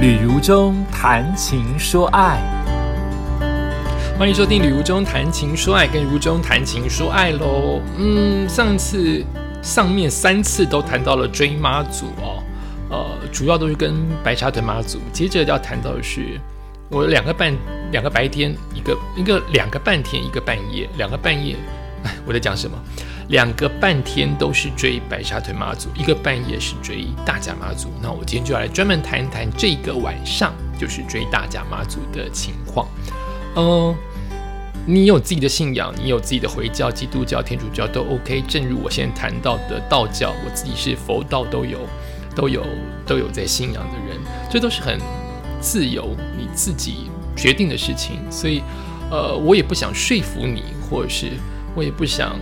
旅如中谈情说爱，欢迎收听《旅如中谈情说爱》，跟如中谈情说爱喽。嗯，上次上面三次都谈到了追妈祖哦，呃，主要都是跟白沙屯妈祖。接着要谈到的是，我两个半两个白天，一个一个两个半天，一个半夜，两个半夜。哎，我在讲什么？两个半天都是追白沙屯妈祖，一个半夜是追大甲妈祖。那我今天就要来专门谈一谈这个晚上就是追大甲妈祖的情况。嗯，你有自己的信仰，你有自己的回教、基督教、天主教都 OK。正如我现在谈到的道教，我自己是佛道都有，都有都有在信仰的人，这都是很自由你自己决定的事情。所以，呃，我也不想说服你，或者是我也不想。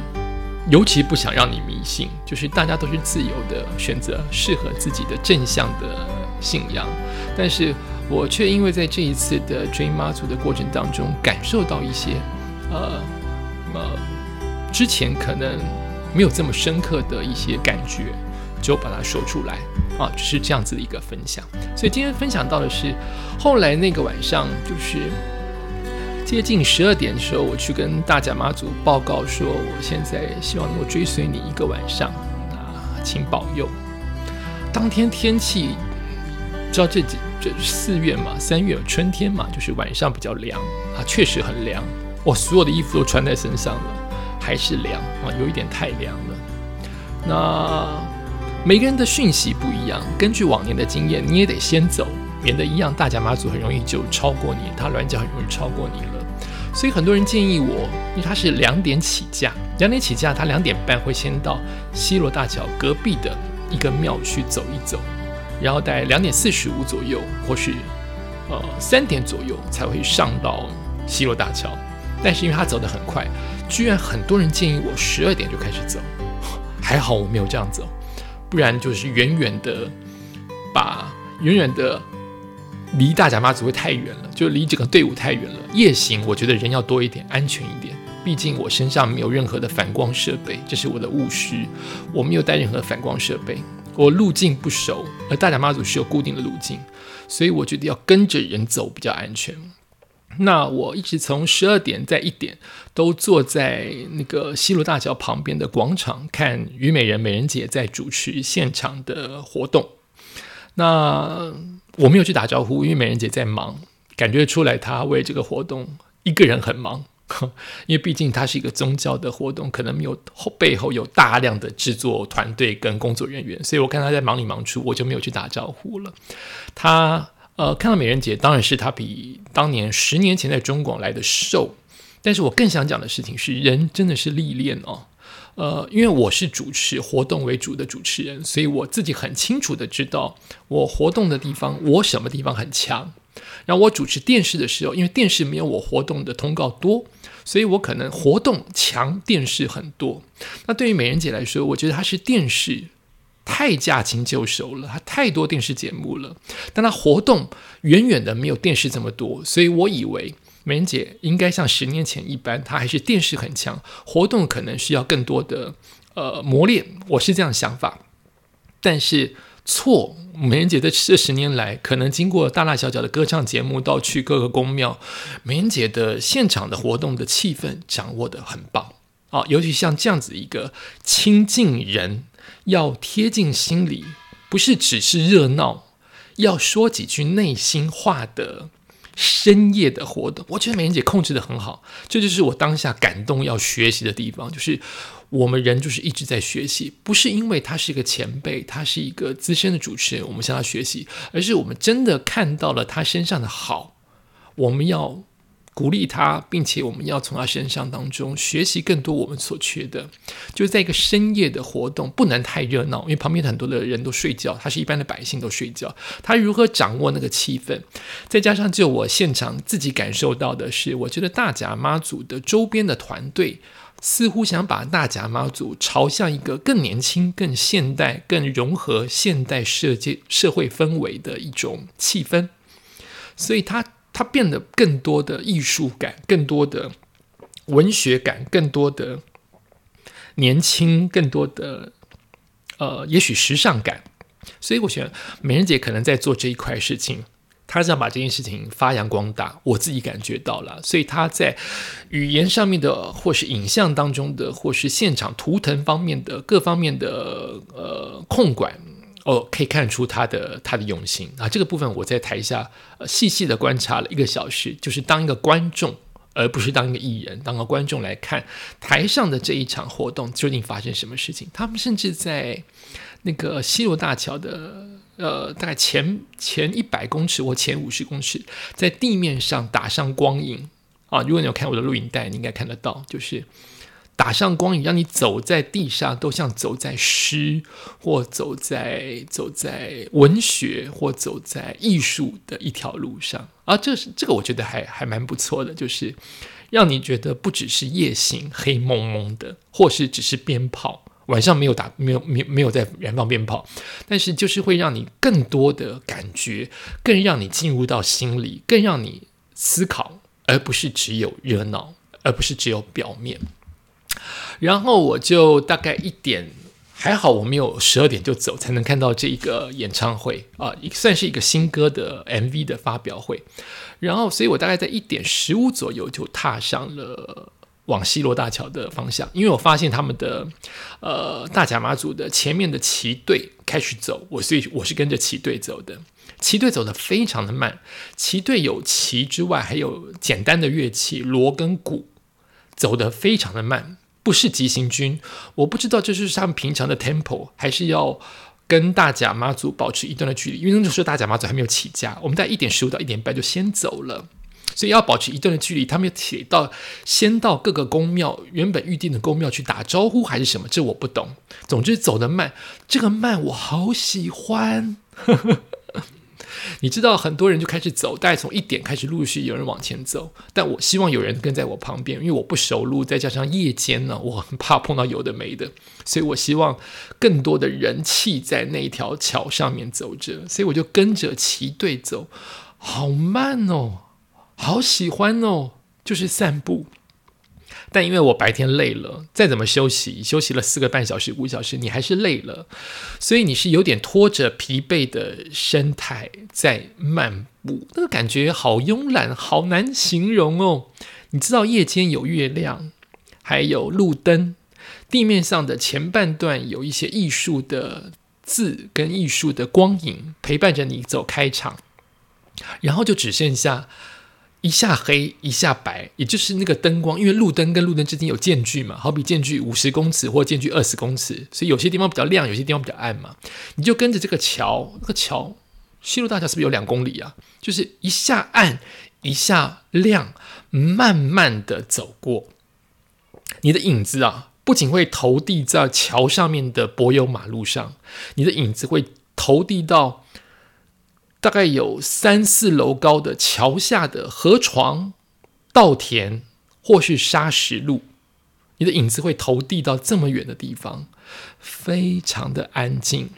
尤其不想让你迷信，就是大家都是自由的选择适合自己的正向的信仰，但是我却因为在这一次的追妈祖的过程当中，感受到一些呃呃之前可能没有这么深刻的一些感觉，就把它说出来啊，就是这样子的一个分享。所以今天分享到的是后来那个晚上，就是。接近十二点的时候，我去跟大甲妈祖报告说，我现在希望能够追随你一个晚上啊，请保佑。当天天气，知道这几这四月嘛，三月春天嘛，就是晚上比较凉啊，确实很凉。我所有的衣服都穿在身上了，还是凉啊，有一点太凉了。那每个人的讯息不一样，根据往年的经验，你也得先走，免得一样大甲妈祖很容易就超过你，他软脚很容易超过你了。所以很多人建议我，因为他是两点起驾，两点起驾，他两点半会先到西罗大桥隔壁的一个庙去走一走，然后在两点四十五左右，或是呃三点左右才会上到西罗大桥。但是因为他走得很快，居然很多人建议我十二点就开始走，还好我没有这样走，不然就是远远的把远远的。离大甲妈祖会太远了，就离整个队伍太远了。夜行，我觉得人要多一点，安全一点。毕竟我身上没有任何的反光设备，这是我的误区。我没有带任何反光设备，我路径不熟，而大甲妈祖是有固定的路径，所以我觉得要跟着人走比较安全。那我一直从十二点在一点都坐在那个西罗大桥旁边的广场，看虞美人美人姐在主持现场的活动。那。我没有去打招呼，因为美人姐在忙，感觉出来她为这个活动一个人很忙，因为毕竟它是一个宗教的活动，可能没有后背后有大量的制作团队跟工作人员，所以我看她在忙里忙出，我就没有去打招呼了。她呃看到美人姐，当然是她比当年十年前在中广来的瘦，但是我更想讲的事情是，人真的是历练哦。呃，因为我是主持活动为主的主持人，所以我自己很清楚的知道我活动的地方，我什么地方很强。然后我主持电视的时候，因为电视没有我活动的通告多，所以我可能活动强，电视很多。那对于美人姐来说，我觉得她是电视太驾轻就熟了，她太多电视节目了，但她活动远远的没有电视这么多，所以我以为。梅姐应该像十年前一般，她还是电视很强，活动可能需要更多的呃磨练，我是这样想法。但是错，梅人姐在这十年来，可能经过大大小小的歌唱节目，到去各个宫庙，梅人姐的现场的活动的气氛掌握的很棒啊，尤其像这样子一个亲近人，要贴近心里，不是只是热闹，要说几句内心话的。深夜的活动，我觉得美人姐控制的很好，这就是我当下感动要学习的地方。就是我们人就是一直在学习，不是因为他是一个前辈，他是一个资深的主持人，我们向他学习，而是我们真的看到了他身上的好，我们要。鼓励他，并且我们要从他身上当中学习更多我们所缺的，就是在一个深夜的活动，不能太热闹，因为旁边很多的人都睡觉，他是一般的百姓都睡觉，他如何掌握那个气氛？再加上就我现场自己感受到的是，我觉得大甲妈祖的周边的团队似乎想把大甲妈祖朝向一个更年轻、更现代、更融合现代社界社会氛围的一种气氛，所以他。它变得更多的艺术感，更多的文学感，更多的年轻，更多的呃，也许时尚感。所以我觉得美人姐可能在做这一块事情，他是要把这件事情发扬光大，我自己感觉到了，所以他在语言上面的，或是影像当中的，或是现场图腾方面的各方面的呃控管，哦，可以看出他的他的用心啊。这个部分我在台下呃细细的观察了一个小时，就是当一个观众，而不是当一个艺人，当个观众来看台上的这一场活动究竟发生什么事情。他们甚至在那个西罗大桥的。呃，大概前前一百公尺或前五十公尺，在地面上打上光影啊！如果你有看我的录影带，你应该看得到，就是打上光影，让你走在地上都像走在诗或走在走在文学或走在艺术的一条路上啊！这是这个，我觉得还还蛮不错的，就是让你觉得不只是夜行黑蒙蒙的，或是只是鞭炮。晚上没有打，没有没没有在燃放鞭炮，但是就是会让你更多的感觉，更让你进入到心里，更让你思考，而不是只有热闹，而不是只有表面。然后我就大概一点，还好我没有十二点就走，才能看到这一个演唱会啊，算是一个新歌的 MV 的发表会。然后，所以我大概在一点十五左右就踏上了。往西罗大桥的方向，因为我发现他们的呃大甲妈祖的前面的旗队开始走，我所以我是跟着旗队走的。旗队走的非常的慢，旗队有旗之外，还有简单的乐器锣跟鼓，走的非常的慢，不是急行军。我不知道这是他们平常的 tempo，还是要跟大甲妈祖保持一段的距离，因为那时候大甲妈祖还没有起驾，我们在一点十五到一点半就先走了。所以要保持一段的距离，他们要铁到先到各个宫庙原本预定的宫庙去打招呼，还是什么？这我不懂。总之走得慢，这个慢我好喜欢。你知道，很多人就开始走，大概从一点开始陆续有人往前走，但我希望有人跟在我旁边，因为我不熟路，再加上夜间呢，我很怕碰到有的没的，所以我希望更多的人气在那条桥上面走着，所以我就跟着骑队走，好慢哦。好喜欢哦，就是散步。但因为我白天累了，再怎么休息，休息了四个半小时、五小时，你还是累了，所以你是有点拖着疲惫的身态在漫步，那个感觉好慵懒，好难形容哦。你知道夜间有月亮，还有路灯，地面上的前半段有一些艺术的字跟艺术的光影陪伴着你走开场，然后就只剩下。一下黑一下白，也就是那个灯光，因为路灯跟路灯之间有间距嘛，好比间距五十公尺或间距二十公尺，所以有些地方比较亮，有些地方比较暗嘛。你就跟着这个桥，那个桥西路大桥是不是有两公里啊？就是一下暗一下亮，慢慢的走过，你的影子啊，不仅会投递在桥上面的柏油马路上，你的影子会投递到。大概有三四楼高的桥下的河床、稻田或是沙石路，你的影子会投递到这么远的地方，非常的安静。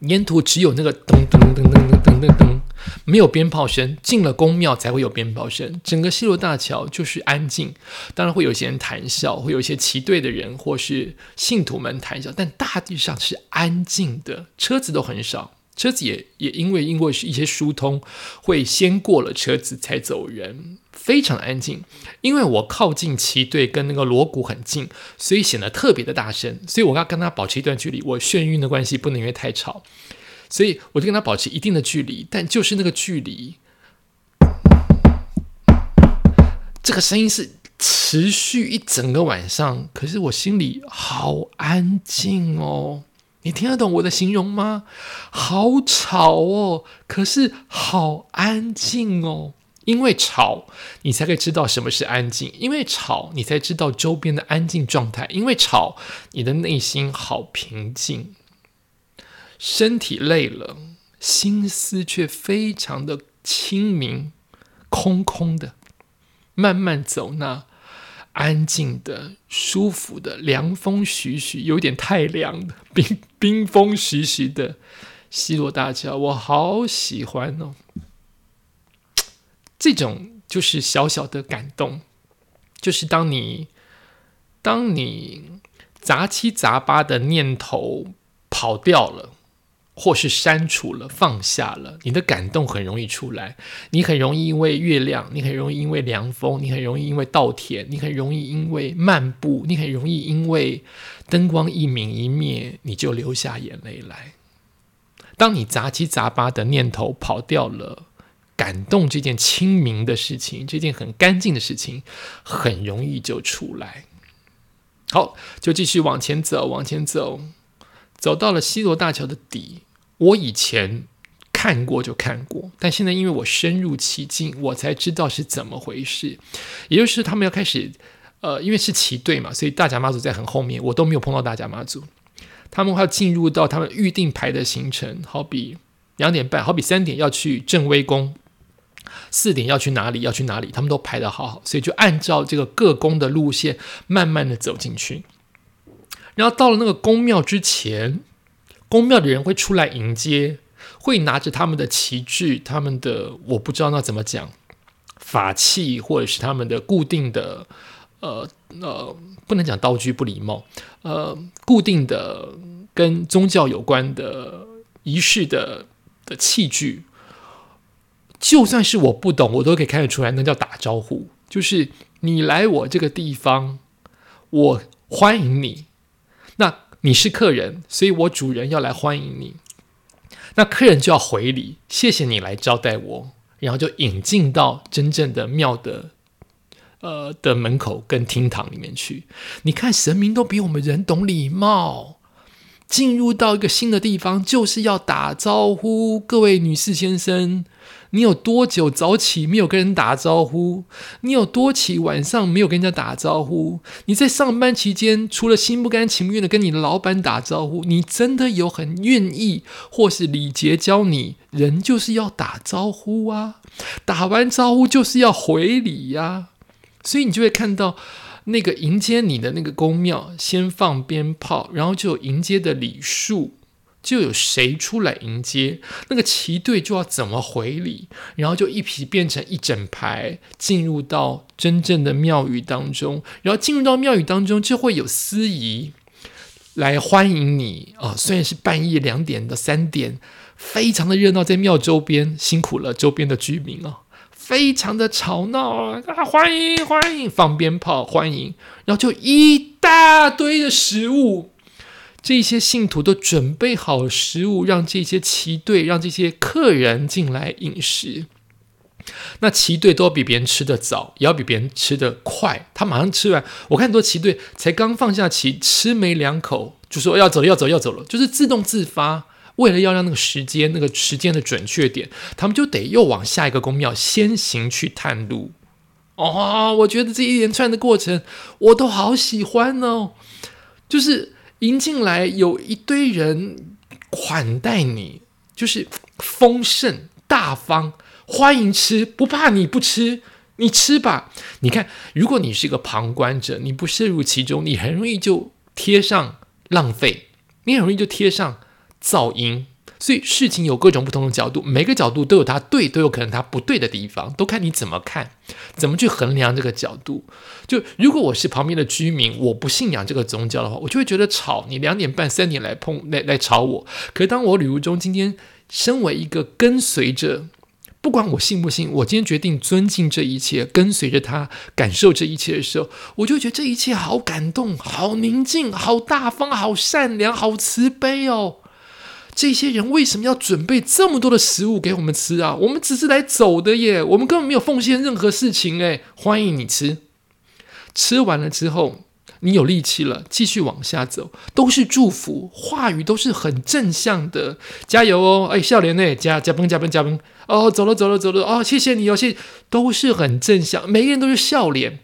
沿途只有那个噔噔噔噔噔噔噔噔，没有鞭炮声。进了宫庙才会有鞭炮声。整个西罗大桥就是安静，当然会有些人谈笑，会有一些骑队的人或是信徒们谈笑，但大地上是安静的，车子都很少。车子也也因为因为是一些疏通，会先过了车子才走人，非常安静。因为我靠近旗队跟那个锣鼓很近，所以显得特别的大声。所以我要跟他保持一段距离。我眩晕的关系不能因为太吵，所以我就跟他保持一定的距离。但就是那个距离，这个声音是持续一整个晚上。可是我心里好安静哦。你听得懂我的形容吗？好吵哦，可是好安静哦。因为吵，你才可以知道什么是安静；因为吵，你才知道周边的安静状态；因为吵，你的内心好平静。身体累了，心思却非常的清明，空空的，慢慢走那。安静的、舒服的、凉风徐徐，有点太凉的冰冰风徐徐的西罗大桥，我好喜欢哦！这种就是小小的感动，就是当你当你杂七杂八的念头跑掉了，或是删除了、放下了，你的感动很容易出来。你很容易因为月亮，你很容易因为凉风，你很容易因为稻田，你很容易因为漫步，你很容易因为灯光一明一灭，你就流下眼泪来。当你杂七杂八的念头跑掉了，感动这件清明的事情，这件很干净的事情，很容易就出来。好，就继续往前走，往前走，走到了西罗大桥的底。我以前看过就看过，但现在因为我深入其境，我才知道是怎么回事。也就是他们要开始，呃，因为是骑队嘛，所以大甲妈祖在很后面，我都没有碰到大甲妈祖。他们要进入到他们预定排的行程，好比两点半，好比三点要去正威宫，四点要去哪里，要去哪里，他们都排的好好，所以就按照这个各宫的路线，慢慢的走进去。然后到了那个宫庙之前。宫庙的人会出来迎接，会拿着他们的旗帜，他们的我不知道那怎么讲法器，或者是他们的固定的呃呃，不能讲道具不礼貌，呃，固定的跟宗教有关的仪式的的器具，就算是我不懂，我都可以看得出来，那叫打招呼，就是你来我这个地方，我欢迎你，你是客人，所以我主人要来欢迎你。那客人就要回礼，谢谢你来招待我，然后就引进到真正的庙的呃的门口跟厅堂里面去。你看，神明都比我们人懂礼貌。进入到一个新的地方，就是要打招呼，各位女士先生。你有多久早起没有跟人打招呼？你有多起晚上没有跟人家打招呼？你在上班期间除了心不甘情愿的跟你的老板打招呼，你真的有很愿意或是礼节教你，人就是要打招呼啊！打完招呼就是要回礼呀，所以你就会看到那个迎接你的那个宫庙先放鞭炮，然后就有迎接的礼数。就有谁出来迎接那个旗队，就要怎么回礼，然后就一批变成一整排，进入到真正的庙宇当中，然后进入到庙宇当中，就会有司仪来欢迎你啊！虽然是半夜两点到三点，非常的热闹，在庙周边辛苦了周边的居民啊，非常的吵闹啊！欢迎欢迎，放鞭炮欢迎，然后就一大堆的食物。这些信徒都准备好食物，让这些旗队、让这些客人进来饮食。那旗队都要比别人吃的早，也要比别人吃的快。他马上吃完，我看很多旗队才刚放下旗，吃没两口就说要走了，要走，要走了，就是自动自发。为了要让那个时间、那个时间的准确点，他们就得又往下一个宫庙先行去探路。哦，我觉得这一连串的过程我都好喜欢哦，就是。迎进来有一堆人款待你，就是丰盛大方，欢迎吃，不怕你不吃，你吃吧。你看，如果你是一个旁观者，你不摄入其中，你很容易就贴上浪费，你很容易就贴上噪音。所以事情有各种不同的角度，每个角度都有它对，都有可能它不对的地方，都看你怎么看，怎么去衡量这个角度。就如果我是旁边的居民，我不信仰这个宗教的话，我就会觉得吵。你两点半、三点来碰来来吵我。可是当我旅途中今天身为一个跟随着，不管我信不信，我今天决定尊敬这一切，跟随着他感受这一切的时候，我就觉得这一切好感动、好宁静、好大方、好善良、好慈悲哦。这些人为什么要准备这么多的食物给我们吃啊？我们只是来走的耶，我们根本没有奉献任何事情诶，欢迎你吃，吃完了之后，你有力气了，继续往下走，都是祝福，话语都是很正向的，加油哦！哎，笑脸呢？加加崩加崩加崩哦，走了走了走了哦，谢谢你哦，谢，都是很正向，每个人都是笑脸。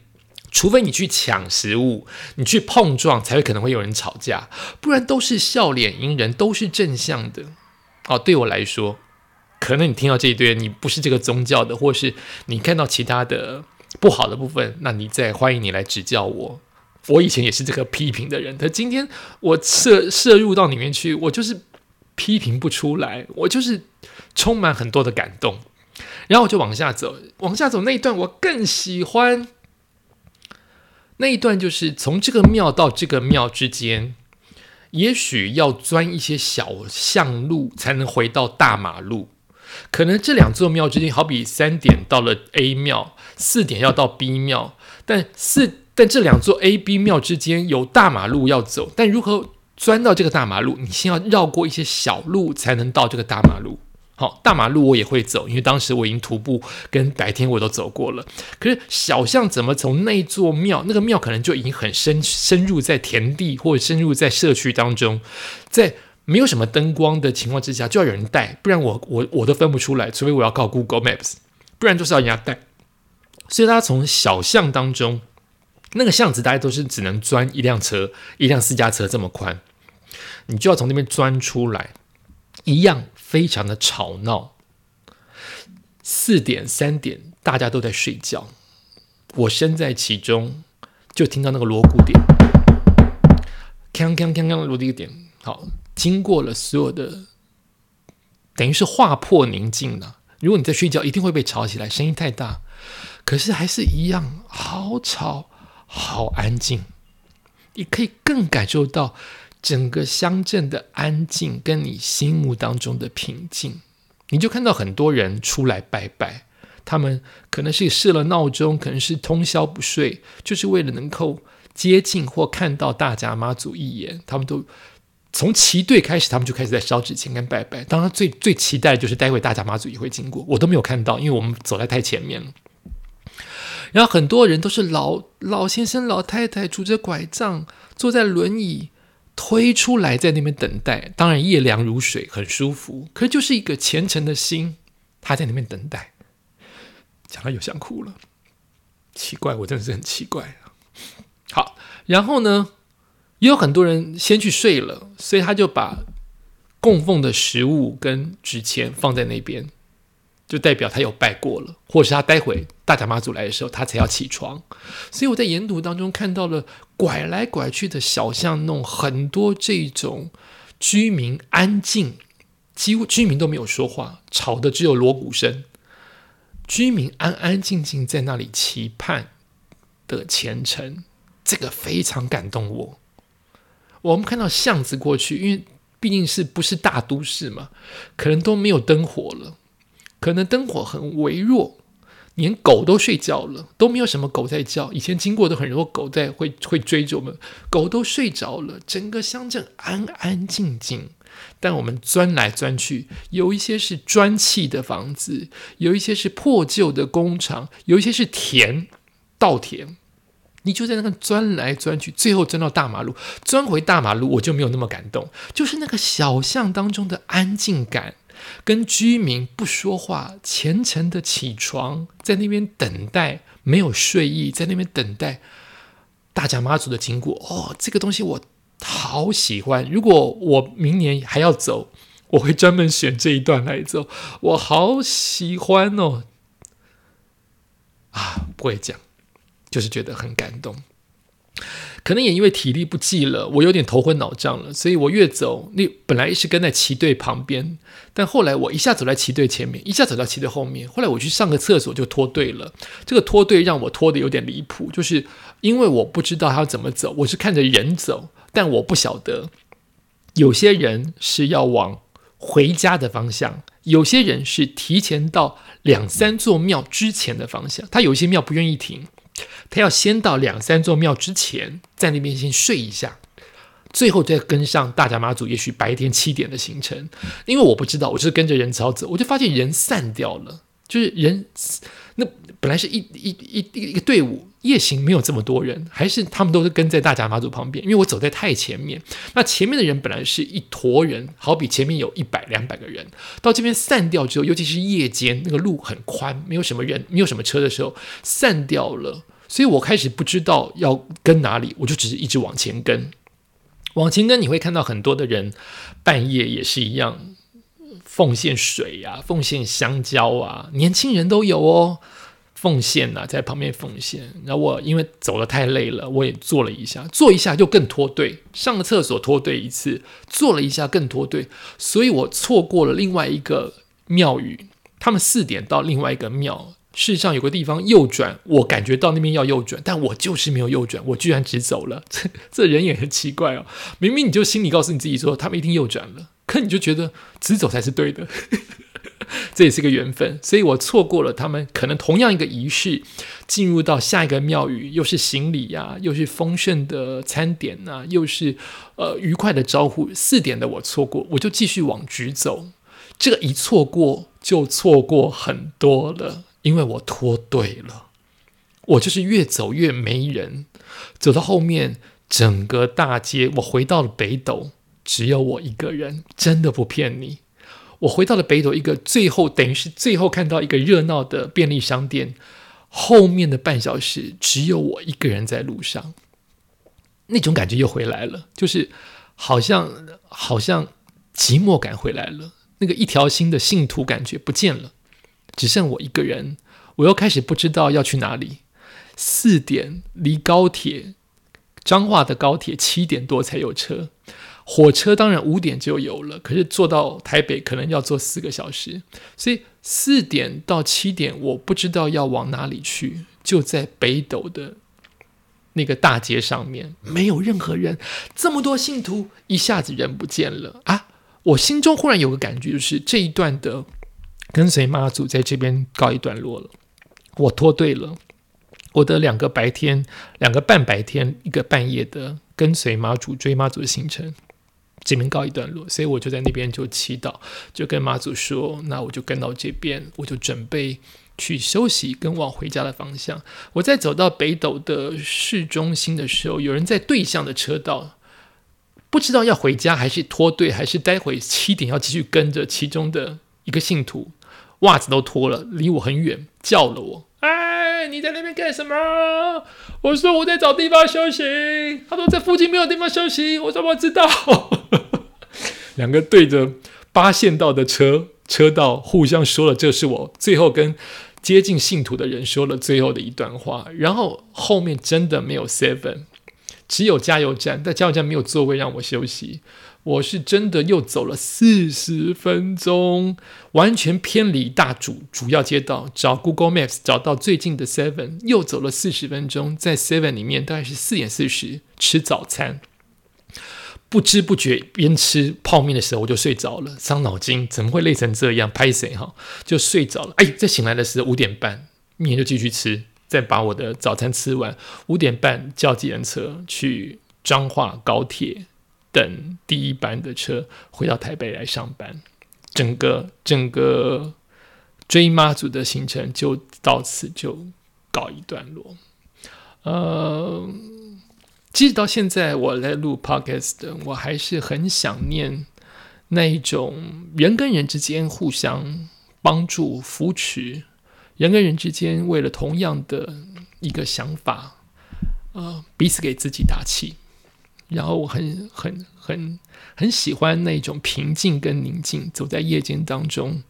除非你去抢食物，你去碰撞，才会可能会有人吵架，不然都是笑脸迎人，都是正向的。哦，对我来说，可能你听到这一堆，你不是这个宗教的，或是你看到其他的不好的部分，那你再欢迎你来指教我。我以前也是这个批评的人，但今天我摄摄入到里面去，我就是批评不出来，我就是充满很多的感动。然后我就往下走，往下走那一段我更喜欢。那一段就是从这个庙到这个庙之间，也许要钻一些小巷路才能回到大马路。可能这两座庙之间，好比三点到了 A 庙，四点要到 B 庙，但四但这两座 A、B 庙之间有大马路要走，但如何钻到这个大马路？你先要绕过一些小路才能到这个大马路。好，大马路我也会走，因为当时我已经徒步跟白天我都走过了。可是小巷怎么从那座庙，那个庙可能就已经很深深入在田地或者深入在社区当中，在没有什么灯光的情况之下，就要有人带，不然我我我都分不出来，除非我要靠 Google Maps，不然就是要人家带。所以他从小巷当中，那个巷子大家都是只能钻一辆车，一辆私家车这么宽，你就要从那边钻出来，一样。非常的吵闹，四点三点大家都在睡觉，我身在其中，就听到那个锣鼓点，锵锵锵锵的锣鼓点，好，经过了所有的，等于是划破宁静了。如果你在睡觉，一定会被吵起来，声音太大，可是还是一样，好吵，好安静，你可以更感受到。整个乡镇的安静，跟你心目当中的平静，你就看到很多人出来拜拜。他们可能是设了闹钟，可能是通宵不睡，就是为了能够接近或看到大家妈祖一眼。他们都从齐队开始，他们就开始在烧纸钱跟拜拜。当然，最最期待的就是待会大家妈祖也会经过，我都没有看到，因为我们走在太前面了。然后很多人都是老老先生、老太太，拄着拐杖，坐在轮椅。推出来，在那边等待，当然夜凉如水，很舒服。可就是一个虔诚的心，他在那边等待。讲了又想哭了，奇怪，我真的是很奇怪啊。好，然后呢，也有很多人先去睡了，所以他就把供奉的食物跟纸钱放在那边。就代表他有拜过了，或是他待会大甲妈祖来的时候，他才要起床。所以我在沿途当中看到了拐来拐去的小巷弄，很多这种居民安静，几乎居民都没有说话，吵的只有锣鼓声。居民安安静静在那里期盼的前程，这个非常感动我。我们看到巷子过去，因为毕竟是不是大都市嘛，可能都没有灯火了。可能灯火很微弱，连狗都睡觉了，都没有什么狗在叫。以前经过都很多狗在会会追着我们，狗都睡着了，整个乡镇安安静静。但我们钻来钻去，有一些是砖砌的房子，有一些是破旧的工厂，有一些是田稻田。你就在那个钻来钻去，最后钻到大马路，钻回大马路，我就没有那么感动。就是那个小巷当中的安静感。跟居民不说话，虔诚的起床，在那边等待，没有睡意，在那边等待大甲妈祖的经过。哦，这个东西我好喜欢。如果我明年还要走，我会专门选这一段来走。我好喜欢哦！啊，不会讲，就是觉得很感动。可能也因为体力不济了，我有点头昏脑胀了，所以我越走，那本来是跟在旗队旁边，但后来我一下走在旗队前面，一下走到旗队后面，后来我去上个厕所就脱队了。这个脱队让我脱的有点离谱，就是因为我不知道他要怎么走，我是看着人走，但我不晓得有些人是要往回家的方向，有些人是提前到两三座庙之前的方向，他有一些庙不愿意停。他要先到两三座庙之前，在那边先睡一下，最后再跟上大甲妈祖。也许白天七点的行程，因为我不知道，我就是跟着人潮走，我就发现人散掉了，就是人那本来是一一一一个队伍夜行，没有这么多人，还是他们都是跟在大甲妈祖旁边。因为我走在太前面，那前面的人本来是一坨人，好比前面有一百两百个人，到这边散掉之后，尤其是夜间那个路很宽，没有什么人，没有什么车的时候，散掉了。所以我开始不知道要跟哪里，我就只是一直往前跟，往前跟，你会看到很多的人半夜也是一样奉献水呀，奉献香蕉啊，年轻人都有哦，奉献呐，在旁边奉献。然后我因为走的太累了，我也坐了一下，坐一下就更脱队，上个厕所脱队一次，坐了一下更脱队，所以我错过了另外一个庙宇，他们四点到另外一个庙。事实上有个地方右转，我感觉到那边要右转，但我就是没有右转，我居然直走了。这这人也很奇怪哦，明明你就心里告诉你自己说他们一定右转了，可你就觉得直走才是对的。这也是个缘分，所以我错过了他们可能同样一个仪式，进入到下一个庙宇，又是行礼呀，又是丰盛的餐点呐，又是呃愉快的招呼。四点的我错过，我就继续往直走。这个一错过就错过很多了，因为我脱队了。我就是越走越没人，走到后面整个大街，我回到了北斗，只有我一个人，真的不骗你。我回到了北斗，一个最后等于是最后看到一个热闹的便利商店，后面的半小时只有我一个人在路上，那种感觉又回来了，就是好像好像寂寞感回来了，那个一条心的信徒感觉不见了，只剩我一个人，我又开始不知道要去哪里。四点离高铁彰化的高铁七点多才有车。火车当然五点就有了，可是坐到台北可能要坐四个小时，所以四点到七点我不知道要往哪里去，就在北斗的那个大街上面，没有任何人，这么多信徒一下子人不见了啊！我心中忽然有个感觉，就是这一段的跟随妈祖在这边告一段落了，我脱队了，我的两个白天、两个半白天、一个半夜的跟随妈祖追妈祖的行程。这边告一段落，所以我就在那边就祈祷，就跟妈祖说：“那我就跟到这边，我就准备去休息，跟往回家的方向。”我在走到北斗的市中心的时候，有人在对向的车道，不知道要回家还是脱队，还是待会七点要继续跟着其中的一个信徒，袜子都脱了，离我很远，叫了我：“你在那边干什么？”我说：“我在找地方休息。”他说：“这附近没有地方休息。”我怎么知道？两个对着八线道的车车道互相说了，这是我最后跟接近信徒的人说了最后的一段话。然后后面真的没有 seven，只有加油站，但加油站没有座位让我休息。我是真的又走了四十分钟，完全偏离大主主要街道，找 Google Maps 找到最近的 seven，又走了四十分钟，在 seven 里面大概是四点四十吃早餐。不知不觉边吃泡面的时候，我就睡着了，伤脑筋，怎么会累成这样？拍谁哈？就睡着了。哎，在醒来的时候五点半，面就继续吃，再把我的早餐吃完。五点半叫计程车去彰化高铁等第一班的车，回到台北来上班。整个整个追妈祖的行程就到此就告一段落。呃。即使到现在，我来录 podcast，我还是很想念那一种人跟人之间互相帮助、扶持，人跟人之间为了同样的一个想法，呃，彼此给自己打气。然后我很、很、很、很喜欢那种平静跟宁静，走在夜间当中。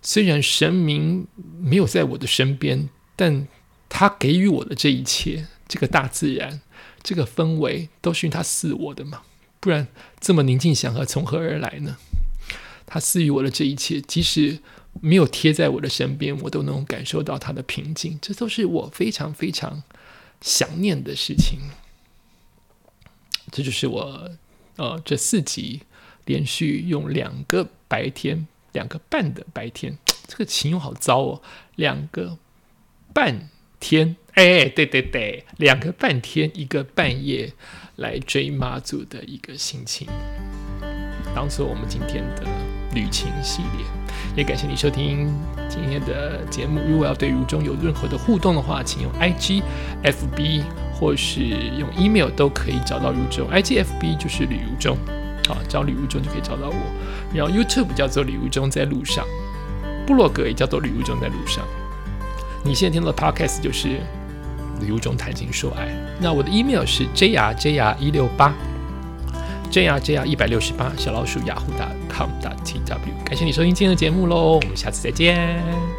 虽然神明没有在我的身边，但他给予我的这一切，这个大自然。这个氛围都是他赐我的嘛，不然这么宁静祥和从何而来呢？他赐予我的这一切，即使没有贴在我的身边，我都能感受到他的平静。这都是我非常非常想念的事情。这就是我呃这四集连续用两个白天、两个半的白天，这个情好糟哦，两个半天。哎，对对对，两个半天，一个半夜来追妈祖的一个心情，当做我们今天的旅行系列。也感谢你收听今天的节目。如果要对如中有任何的互动的话，请用 I G F B 或是用 email 都可以找到如中。I G F B 就是吕如中，好，找李如中就可以找到我。然后 YouTube 叫做李如中在路上，部落格也叫做李如中在路上。你现在听到的 Podcast 就是。旅游中谈情说爱，那我的 email 是 jrjr 一六八，jrjr 一百六十八，小老鼠 Yahoo.com.tw，感谢你收听今天的节目喽，我们下次再见。